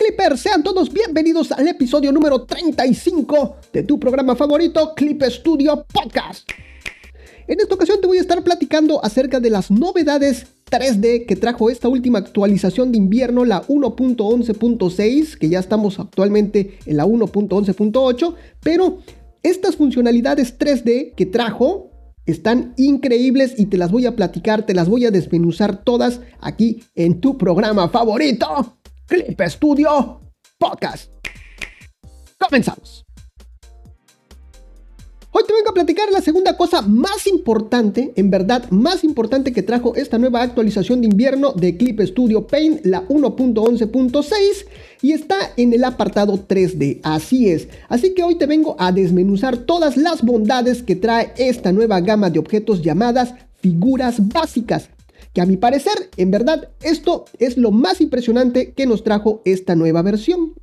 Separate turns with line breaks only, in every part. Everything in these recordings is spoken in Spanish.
Clippers? Sean todos bienvenidos al episodio número 35 de tu programa favorito, Clip Studio Podcast. En esta ocasión te voy a estar platicando acerca de las novedades 3D que trajo esta última actualización de invierno, la 1.11.6, que ya estamos actualmente en la 1.11.8, pero estas funcionalidades 3D que trajo están increíbles y te las voy a platicar, te las voy a desmenuzar todas aquí en tu programa favorito, Clip Studio Podcast. Comenzamos. Hoy te vengo a platicar la segunda cosa más importante, en verdad más importante que trajo esta nueva actualización de invierno de Clip Studio Paint, la 1.11.6, y está en el apartado 3D, así es. Así que hoy te vengo a desmenuzar todas las bondades que trae esta nueva gama de objetos llamadas figuras básicas. Que a mi parecer, en verdad, esto es lo más impresionante que nos trajo esta nueva versión.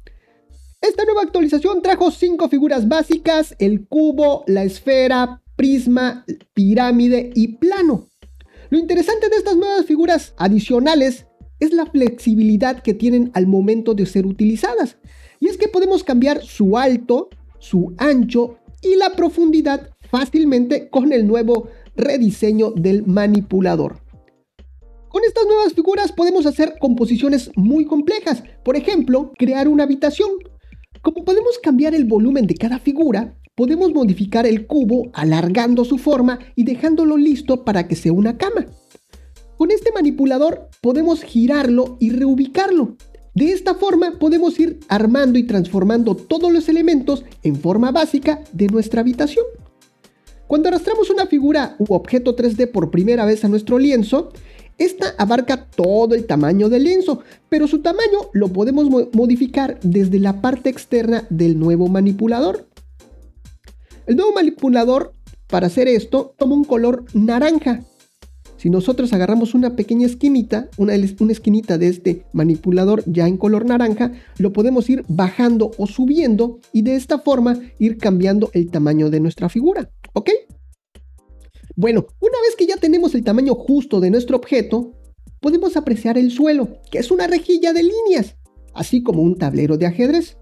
Esta nueva actualización trajo cinco figuras básicas, el cubo, la esfera, prisma, pirámide y plano. Lo interesante de estas nuevas figuras adicionales es la flexibilidad que tienen al momento de ser utilizadas. Y es que podemos cambiar su alto, su ancho y la profundidad fácilmente con el nuevo rediseño del manipulador. Con estas nuevas figuras podemos hacer composiciones muy complejas, por ejemplo, crear una habitación como podemos cambiar el volumen de cada figura, podemos modificar el cubo alargando su forma y dejándolo listo para que sea una cama. Con este manipulador podemos girarlo y reubicarlo. De esta forma podemos ir armando y transformando todos los elementos en forma básica de nuestra habitación. Cuando arrastramos una figura u objeto 3D por primera vez a nuestro lienzo, esta abarca todo el tamaño del lienzo, pero su tamaño lo podemos modificar desde la parte externa del nuevo manipulador. El nuevo manipulador, para hacer esto, toma un color naranja. Si nosotros agarramos una pequeña esquinita, una, una esquinita de este manipulador ya en color naranja, lo podemos ir bajando o subiendo y de esta forma ir cambiando el tamaño de nuestra figura. ¿Ok? Bueno, una vez que ya tenemos el tamaño justo de nuestro objeto, podemos apreciar el suelo, que es una rejilla de líneas, así como un tablero de ajedrez.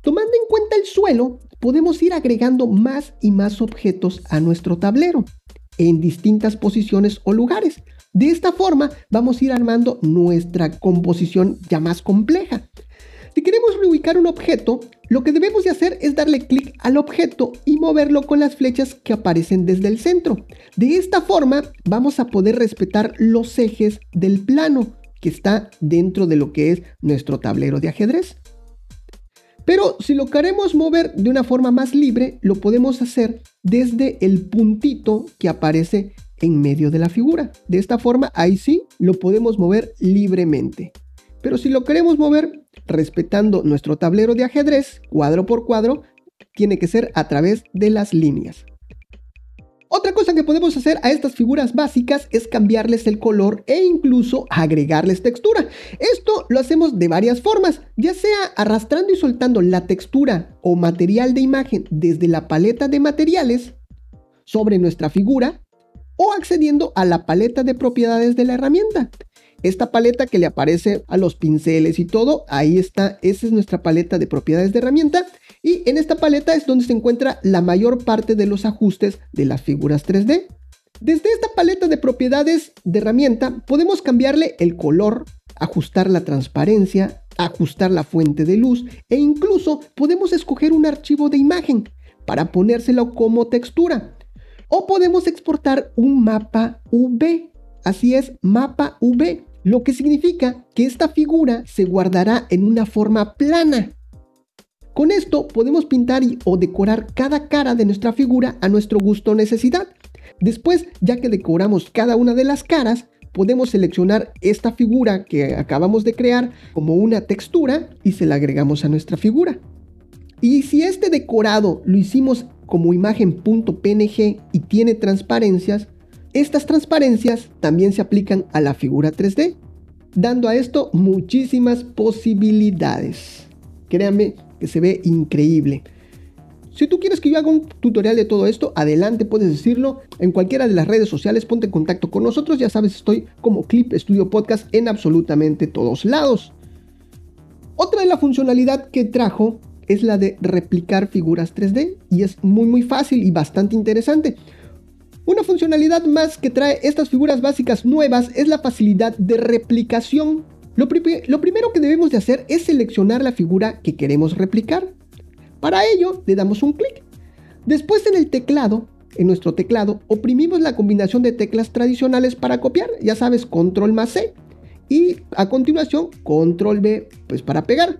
Tomando en cuenta el suelo, podemos ir agregando más y más objetos a nuestro tablero, en distintas posiciones o lugares. De esta forma vamos a ir armando nuestra composición ya más compleja. Si queremos reubicar un objeto, lo que debemos de hacer es darle clic al objeto y moverlo con las flechas que aparecen desde el centro. De esta forma vamos a poder respetar los ejes del plano que está dentro de lo que es nuestro tablero de ajedrez. Pero si lo queremos mover de una forma más libre, lo podemos hacer desde el puntito que aparece en medio de la figura. De esta forma, ahí sí, lo podemos mover libremente. Pero si lo queremos mover respetando nuestro tablero de ajedrez, cuadro por cuadro, tiene que ser a través de las líneas. Otra cosa que podemos hacer a estas figuras básicas es cambiarles el color e incluso agregarles textura. Esto lo hacemos de varias formas, ya sea arrastrando y soltando la textura o material de imagen desde la paleta de materiales sobre nuestra figura o accediendo a la paleta de propiedades de la herramienta. Esta paleta que le aparece a los pinceles y todo, ahí está, esa es nuestra paleta de propiedades de herramienta. Y en esta paleta es donde se encuentra la mayor parte de los ajustes de las figuras 3D. Desde esta paleta de propiedades de herramienta podemos cambiarle el color, ajustar la transparencia, ajustar la fuente de luz e incluso podemos escoger un archivo de imagen para ponérselo como textura. O podemos exportar un mapa V. Así es, mapa V lo que significa que esta figura se guardará en una forma plana. Con esto podemos pintar o decorar cada cara de nuestra figura a nuestro gusto o necesidad. Después, ya que decoramos cada una de las caras, podemos seleccionar esta figura que acabamos de crear como una textura y se la agregamos a nuestra figura. Y si este decorado lo hicimos como imagen .png y tiene transparencias, estas transparencias también se aplican a la figura 3D, dando a esto muchísimas posibilidades. Créanme que se ve increíble. Si tú quieres que yo haga un tutorial de todo esto, adelante, puedes decirlo en cualquiera de las redes sociales, ponte en contacto con nosotros, ya sabes, estoy como Clip Studio Podcast en absolutamente todos lados. Otra de la funcionalidad que trajo es la de replicar figuras 3D y es muy muy fácil y bastante interesante. Una funcionalidad más que trae estas figuras básicas nuevas es la facilidad de replicación. Lo, primero que debemos de hacer es seleccionar la figura que queremos replicar. Para ello le damos un clic. Después en el teclado, en nuestro teclado, oprimimos la combinación de teclas tradicionales para copiar. Ya sabes, control más C. Y a continuación, control B, pues para pegar.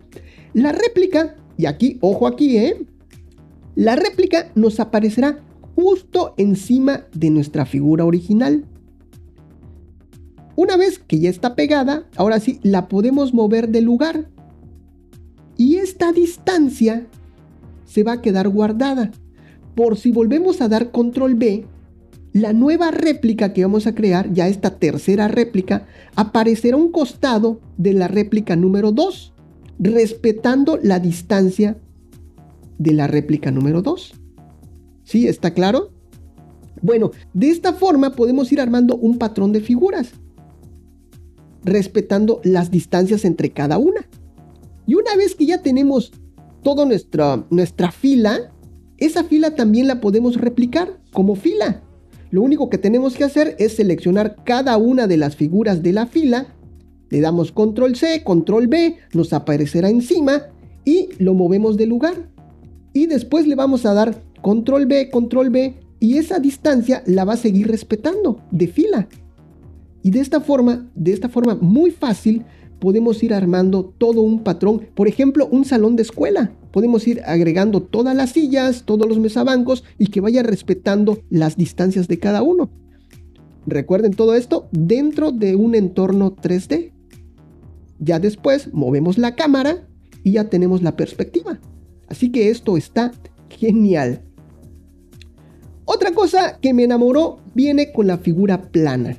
La réplica, y aquí, ojo aquí, ¿eh? La réplica nos aparecerá justo encima de nuestra figura original. Una vez que ya está pegada, ahora sí la podemos mover de lugar. Y esta distancia se va a quedar guardada. Por si volvemos a dar control B, la nueva réplica que vamos a crear, ya esta tercera réplica, aparecerá un costado de la réplica número 2, respetando la distancia de la réplica número 2. ¿Sí? ¿Está claro? Bueno, de esta forma podemos ir armando un patrón de figuras, respetando las distancias entre cada una. Y una vez que ya tenemos toda nuestra, nuestra fila, esa fila también la podemos replicar como fila. Lo único que tenemos que hacer es seleccionar cada una de las figuras de la fila, le damos control C, control B, nos aparecerá encima y lo movemos de lugar. Y después le vamos a dar control B, control B, y esa distancia la va a seguir respetando de fila. Y de esta forma, de esta forma muy fácil, podemos ir armando todo un patrón. Por ejemplo, un salón de escuela. Podemos ir agregando todas las sillas, todos los mesabancos y que vaya respetando las distancias de cada uno. Recuerden todo esto dentro de un entorno 3D. Ya después movemos la cámara y ya tenemos la perspectiva. Así que esto está genial. Otra cosa que me enamoró viene con la figura plana.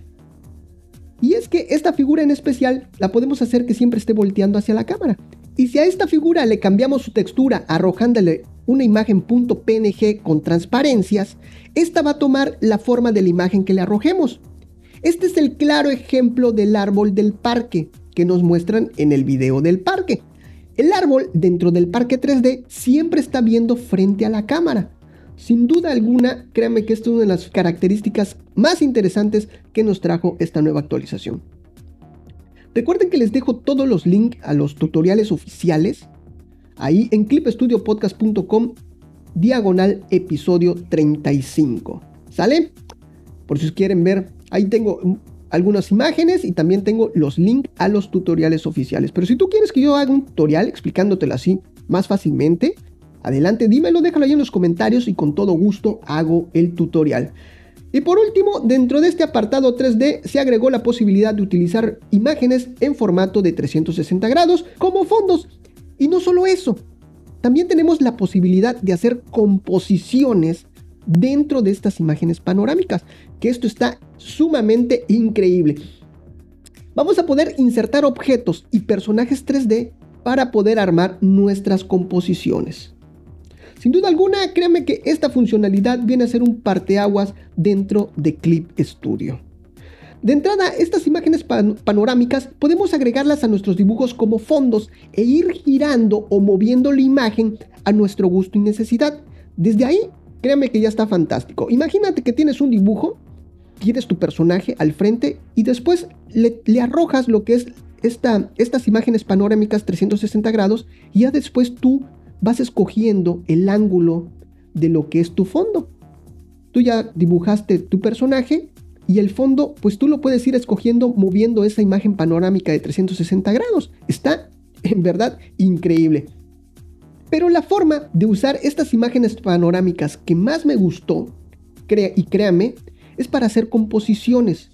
Y es que esta figura en especial la podemos hacer que siempre esté volteando hacia la cámara. Y si a esta figura le cambiamos su textura arrojándole una imagen .png con transparencias, esta va a tomar la forma de la imagen que le arrojemos. Este es el claro ejemplo del árbol del parque que nos muestran en el video del parque. El árbol dentro del parque 3D siempre está viendo frente a la cámara. Sin duda alguna, créanme que esta es una de las características más interesantes que nos trajo esta nueva actualización. Recuerden que les dejo todos los links a los tutoriales oficiales ahí en clipstudiopodcast.com diagonal episodio 35. ¿Sale? Por si quieren ver, ahí tengo algunas imágenes y también tengo los links a los tutoriales oficiales. Pero si tú quieres que yo haga un tutorial explicándotelo así más fácilmente, Adelante, dímelo, déjalo ahí en los comentarios y con todo gusto hago el tutorial. Y por último, dentro de este apartado 3D se agregó la posibilidad de utilizar imágenes en formato de 360 grados como fondos. Y no solo eso, también tenemos la posibilidad de hacer composiciones dentro de estas imágenes panorámicas, que esto está sumamente increíble. Vamos a poder insertar objetos y personajes 3D para poder armar nuestras composiciones. Sin duda alguna, créanme que esta funcionalidad viene a ser un parteaguas dentro de Clip Studio. De entrada, estas imágenes panorámicas podemos agregarlas a nuestros dibujos como fondos e ir girando o moviendo la imagen a nuestro gusto y necesidad. Desde ahí, créanme que ya está fantástico. Imagínate que tienes un dibujo, tienes tu personaje al frente y después le, arrojas lo que es estas imágenes panorámicas 360 grados y ya después tú vas escogiendo el ángulo de lo que es tu fondo. Tú ya dibujaste tu personaje y el fondo, pues tú lo puedes ir escogiendo moviendo esa imagen panorámica de 360 grados. Está en verdad increíble. Pero la forma de usar estas imágenes panorámicas que más me gustó, y créame, es para hacer composiciones.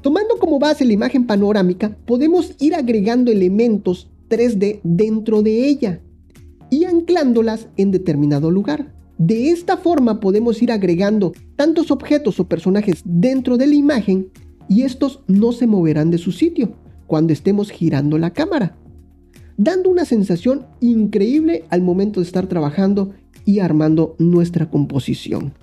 Tomando como base la imagen panorámica, podemos ir agregando elementos 3D dentro de ella y anclándolas en determinado lugar. De esta forma podemos ir agregando tantos objetos o personajes dentro de la imagen y estos no se moverán de su sitio cuando estemos girando la cámara, dando una sensación increíble al momento de estar trabajando y armando nuestra composición.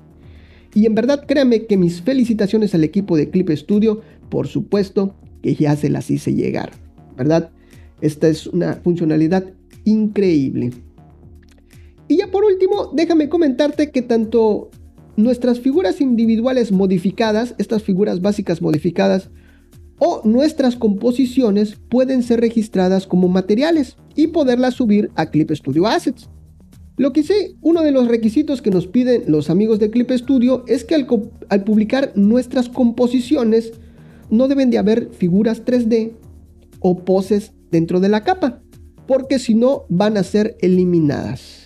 Y en verdad créanme que mis felicitaciones al equipo de Clip Studio, por supuesto que ya se las hice llegar, ¿verdad? Esta es una funcionalidad increíble. Y ya por último, déjame comentarte que tanto nuestras figuras individuales modificadas, estas figuras básicas modificadas, o nuestras composiciones pueden ser registradas como materiales y poderlas subir a Clip Studio Assets. Lo que sí, uno de los requisitos que nos piden los amigos de Clip Studio es que al, al, publicar nuestras composiciones no deben de haber figuras 3D o poses dentro de la capa, porque si no van a ser eliminadas.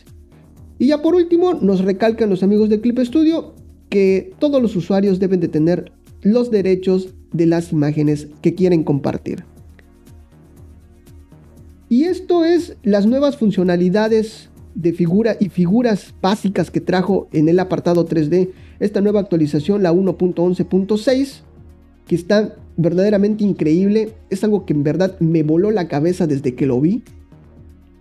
Y ya por último, nos recalcan los amigos de Clip Studio que todos los usuarios deben de tener los derechos de las imágenes que quieren compartir. Y esto es las nuevas funcionalidades de figura y figuras básicas que trajo en el apartado 3D esta nueva actualización, la 1.11.6, que está verdaderamente increíble. Es algo que en verdad me voló la cabeza desde que lo vi.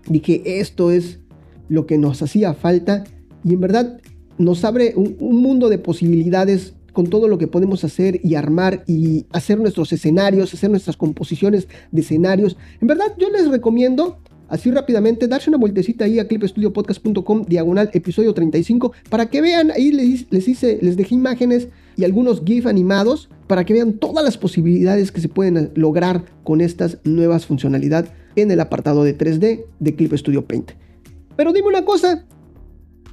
Dije, esto es lo que nos hacía falta y en verdad nos abre un, un mundo de posibilidades con todo lo que podemos hacer y armar y hacer nuestros escenarios, hacer nuestras composiciones de escenarios. En verdad, yo les recomiendo así rápidamente, darse una vueltecita ahí a clipstudiopodcast.com diagonal episodio 35 para que vean, ahí les, les, hice, les dejé imágenes y algunos GIF animados para que vean todas las posibilidades que se pueden lograr con estas nuevas funcionalidades en el apartado de 3D de Clip Studio Paint. Pero dime una cosa,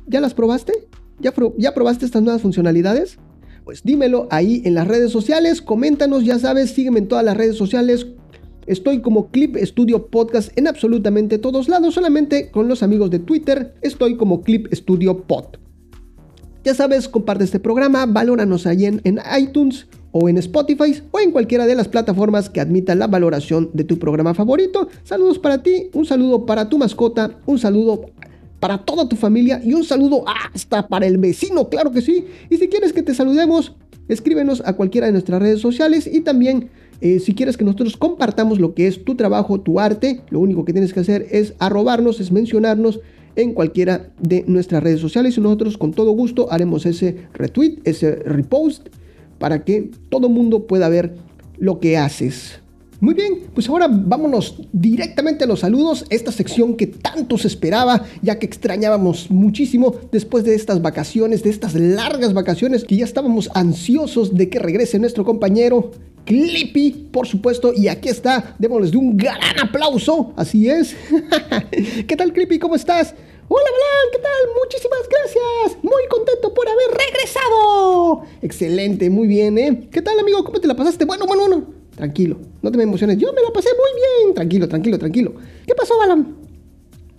¿ya las probaste? ¿Ya, ¿Ya probaste estas nuevas funcionalidades? Pues dímelo ahí en las redes sociales, coméntanos, ya sabes, sígueme en todas las redes sociales. Estoy como Clip Studio Podcast en absolutamente todos lados, solamente con los amigos de Twitter estoy como Clip Studio Pod. Ya sabes, comparte este programa, valóranos ahí en, en iTunes o en Spotify o en cualquiera de las plataformas que admita la valoración de tu programa favorito. Saludos para ti, un saludo para tu mascota, un saludo para toda tu familia y un saludo hasta para el vecino, claro que sí. Y si quieres que te saludemos, escríbenos a cualquiera de nuestras redes sociales y también eh, si quieres que nosotros compartamos lo que es tu trabajo, tu arte, lo único que tienes que hacer es arrobarnos, es mencionarnos en cualquiera de nuestras redes sociales y nosotros con todo gusto haremos ese retweet, ese repost para que todo mundo pueda ver lo que haces. Muy bien, pues ahora vámonos directamente a los saludos, esta sección que tanto se esperaba, ya que extrañábamos muchísimo después de estas vacaciones, de estas largas vacaciones, que ya estábamos ansiosos de que regrese nuestro compañero Clippy, por supuesto, y aquí está, démosles de un gran aplauso, así es. ¿Qué tal Clippy? ¿Cómo estás? Hola, Blan, ¿qué tal? Muchísimas gracias. Muy contento por haber regresado. Excelente, muy bien, ¿eh? ¿Qué tal, amigo? ¿Cómo te la pasaste? Bueno, bueno, bueno. Tranquilo, no te me emociones. Yo me la pasé muy bien. Tranquilo, tranquilo, tranquilo. ¿Qué pasó, Balam?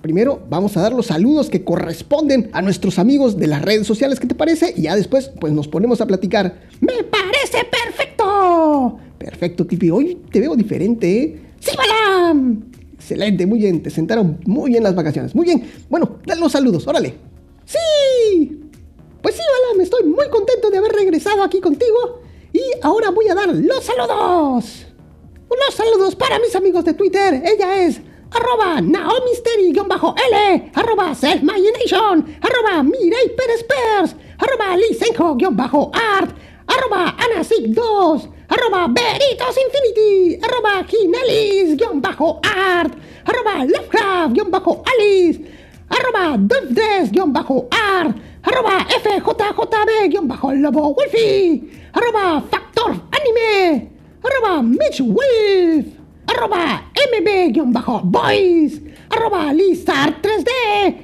Primero vamos a dar los saludos que corresponden a nuestros amigos de las redes sociales, ¿qué te parece? Y ya después pues nos ponemos a platicar. ¡Me parece perfecto! Perfecto, Kipi. Hoy te veo diferente, ¿eh? ¡Sí, Balam! Excelente, muy bien. Te sentaron muy bien las vacaciones. Muy bien. Bueno, dale los saludos, órale. ¡Sí! Pues sí, Balam, estoy muy contento de haber regresado aquí contigo y ahora voy a dar los saludos. Los saludos para mis amigos de Twitter. Ella es arroba naomisteri-l, arroba selfmagination, arroba Mirei arroba lisenko-art, arroba anasic2, arroba Beritos Infinity, arroba Ginelis-art, arroba Lovecraft-alice, arroba Duvdes-art, arroba FJJB-lobo Wolfie, arroba Factor Anime, arroba Mitch Wolf, arroba MB-Boys, arroba Lizard 3D,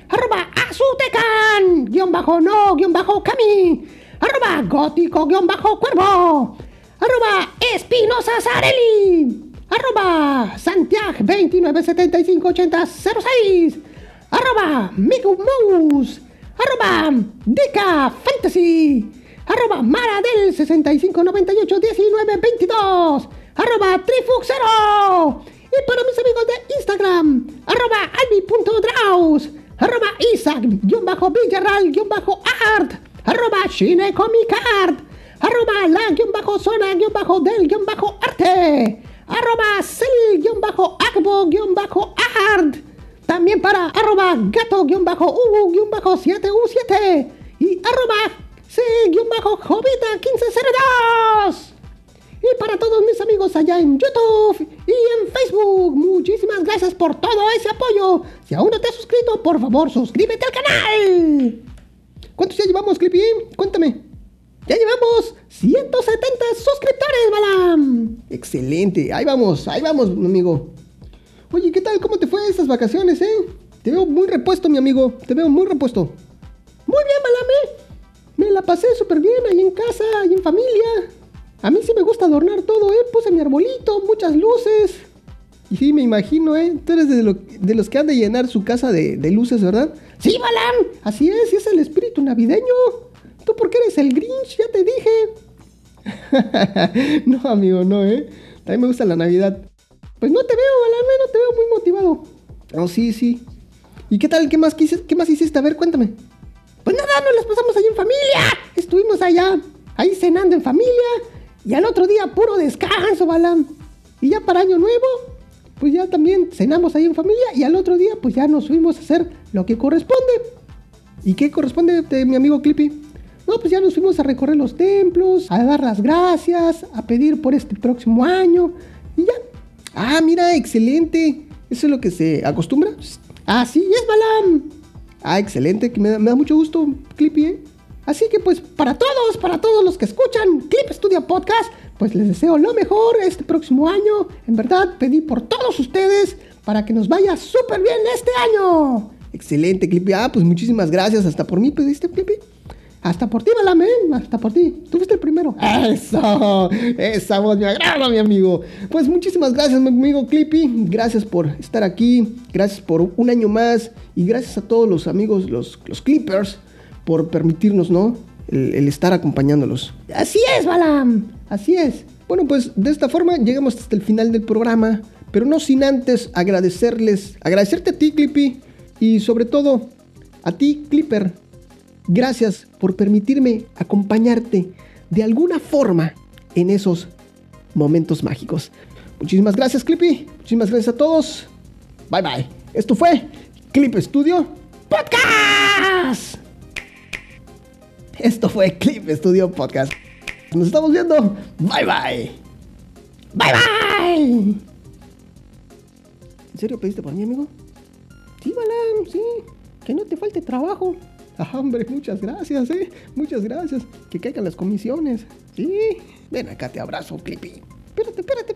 arroba Azutecan, guion bajo no, guion bajo Kami, arroba Gótico, guion bajo Cuervo, arroba Espinosa Sareli, arroba Santiago 29758006, arroba Miku Mouse, arroba Deca Fantasy, arroba Maradel 65981922, arroba Trifuxero. Y para mis amigos de Instagram, arroba albi.draus, arroba Isaac-Villarral-Art, arroba Shinekomicart, arroba la-zona-del-arte, arroba cel-agbo-art, también para arroba gato-u-7u7 y arroba C-Jovita1502. Y para todos mis amigos allá en YouTube y en Facebook, muchísimas gracias por todo ese apoyo. Si aún no te has suscrito, por favor, suscríbete al canal. ¿Cuántos ya llevamos, Clippy? Cuéntame. Ya llevamos 170 suscriptores, Balam. Excelente. Ahí vamos, ahí vamos, mi amigo. Oye, ¿qué tal? ¿Cómo te fue esas vacaciones, eh? Te veo muy repuesto, mi amigo. Te veo muy repuesto. Muy bien, Balame. Me la pasé súper bien ahí en casa, ahí en familia. A mí sí me gusta adornar todo, ¿eh? Puse mi arbolito, muchas luces. Y sí, me imagino, ¿eh? Tú eres de, los que han de llenar su casa de, luces, ¿verdad? Sí, Balam. Así es, es el espíritu navideño. Tú porque eres el Grinch, ya te dije. no, amigo, no, ¿eh? Mí me gusta la Navidad. Pues no te veo, ¿eh? no te veo muy motivado. Oh, sí, sí. ¿Y qué tal? ¿Qué más, qué más hiciste? A ver, cuéntame. Pues nada, nos las pasamos ahí en familia. Estuvimos allá, ahí cenando en familia. Y al otro día, puro descanso, Balam. Y ya para Año Nuevo, pues ya también cenamos ahí en familia. Y al otro día, pues ya nos fuimos a hacer lo que corresponde. ¿Y qué corresponde de mi amigo Clippy? No, pues ya nos fuimos a recorrer los templos, a dar las gracias, a pedir por este próximo año. Y ya. Ah, mira, excelente. ¿Eso es lo que se acostumbra? Así es, Balam. Ah, excelente, que me da, mucho gusto, Clippy. ¿eh? Así que pues para todos, para todos los que escuchan Clip Studio Podcast, pues les deseo lo mejor este próximo año. En verdad, pedí por todos ustedes para que nos vaya súper bien este año. Excelente, Clippy. Ah, pues muchísimas gracias. Hasta por mí pediste, Clippy. Hasta por ti, Balame, hasta por ti. Tú fuiste el primero. Eso, esa voz me agrada, mi amigo. Pues muchísimas gracias, mi amigo Clippy. Gracias por estar aquí. Gracias por un año más. Y gracias a todos los amigos, los, los Clippers, por permitirnos, ¿no? El, estar acompañándolos. Así es, Balam. Así es. Bueno, pues de esta forma llegamos hasta el final del programa. Pero no sin antes agradecerles, agradecerte a ti, Clippy. Y sobre todo a ti, Clipper Gracias por permitirme acompañarte de alguna forma en esos momentos mágicos. Muchísimas gracias, Clippy. Muchísimas gracias a todos. Bye bye. Esto fue Clip Studio Podcast. Esto fue Clip Studio Podcast. Nos estamos viendo. Bye bye. Bye bye. ¿En serio pediste por mí, amigo? Sí, Balam, sí. Que no te falte trabajo. Hombre, muchas gracias, ¿eh? Muchas gracias. Que caigan las comisiones. Sí. Ven acá, te abrazo, Clippy. Espérate, espérate.